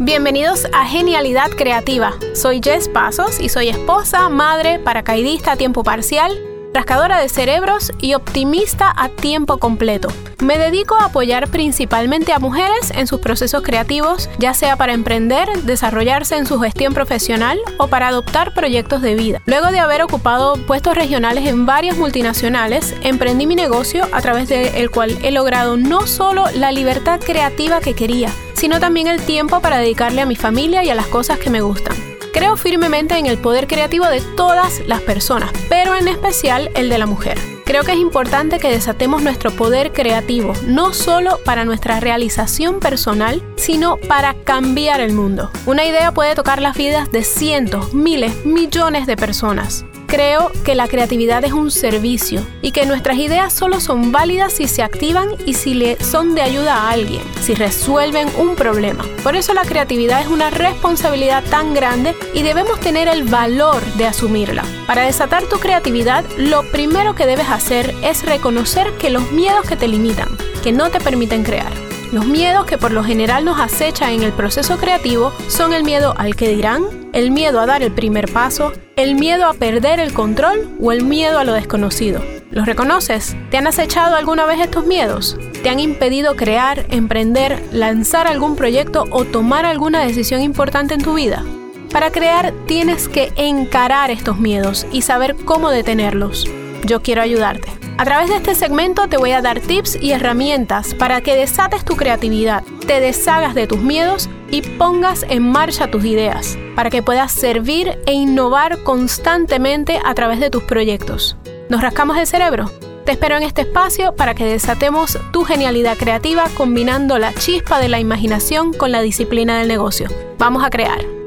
Bienvenidos a Genialidad Creativa. Soy Jess Pasos y soy esposa, madre, paracaidista a tiempo parcial, rascadora de cerebros y optimista a tiempo completo. Me dedico a apoyar principalmente a mujeres en sus procesos creativos, ya sea para emprender, desarrollarse en su gestión profesional o para adoptar proyectos de vida. Luego de haber ocupado puestos regionales en varias multinacionales, emprendí mi negocio a través del cual he logrado no solo la libertad creativa que quería, sino también el tiempo para dedicarle a mi familia y a las cosas que me gustan. Creo firmemente en el poder creativo de todas las personas, pero en especial el de la mujer. Creo que es importante que desatemos nuestro poder creativo, no solo para nuestra realización personal, sino para cambiar el mundo. Una idea puede tocar las vidas de cientos, miles, millones de personas. Creo que la creatividad es un servicio y que nuestras ideas solo son válidas si se activan y si le son de ayuda a alguien, si resuelven un problema. Por eso la creatividad es una responsabilidad tan grande y debemos tener el valor de asumirla. Para desatar tu creatividad, lo primero que debes hacer es reconocer que los miedos que te limitan, que no te permiten crear, los miedos que por lo general nos acechan en el proceso creativo son el miedo al que dirán, el miedo a dar el primer paso, el miedo a perder el control o el miedo a lo desconocido. ¿Los reconoces? ¿Te han acechado alguna vez estos miedos? ¿Te han impedido crear, emprender, lanzar algún proyecto o tomar alguna decisión importante en tu vida? Para crear tienes que encarar estos miedos y saber cómo detenerlos. Yo quiero ayudarte. A través de este segmento te voy a dar tips y herramientas para que desates tu creatividad, te deshagas de tus miedos y pongas en marcha tus ideas, para que puedas servir e innovar constantemente a través de tus proyectos. ¿Nos rascamos el cerebro? Te espero en este espacio para que desatemos tu genialidad creativa combinando la chispa de la imaginación con la disciplina del negocio. Vamos a crear.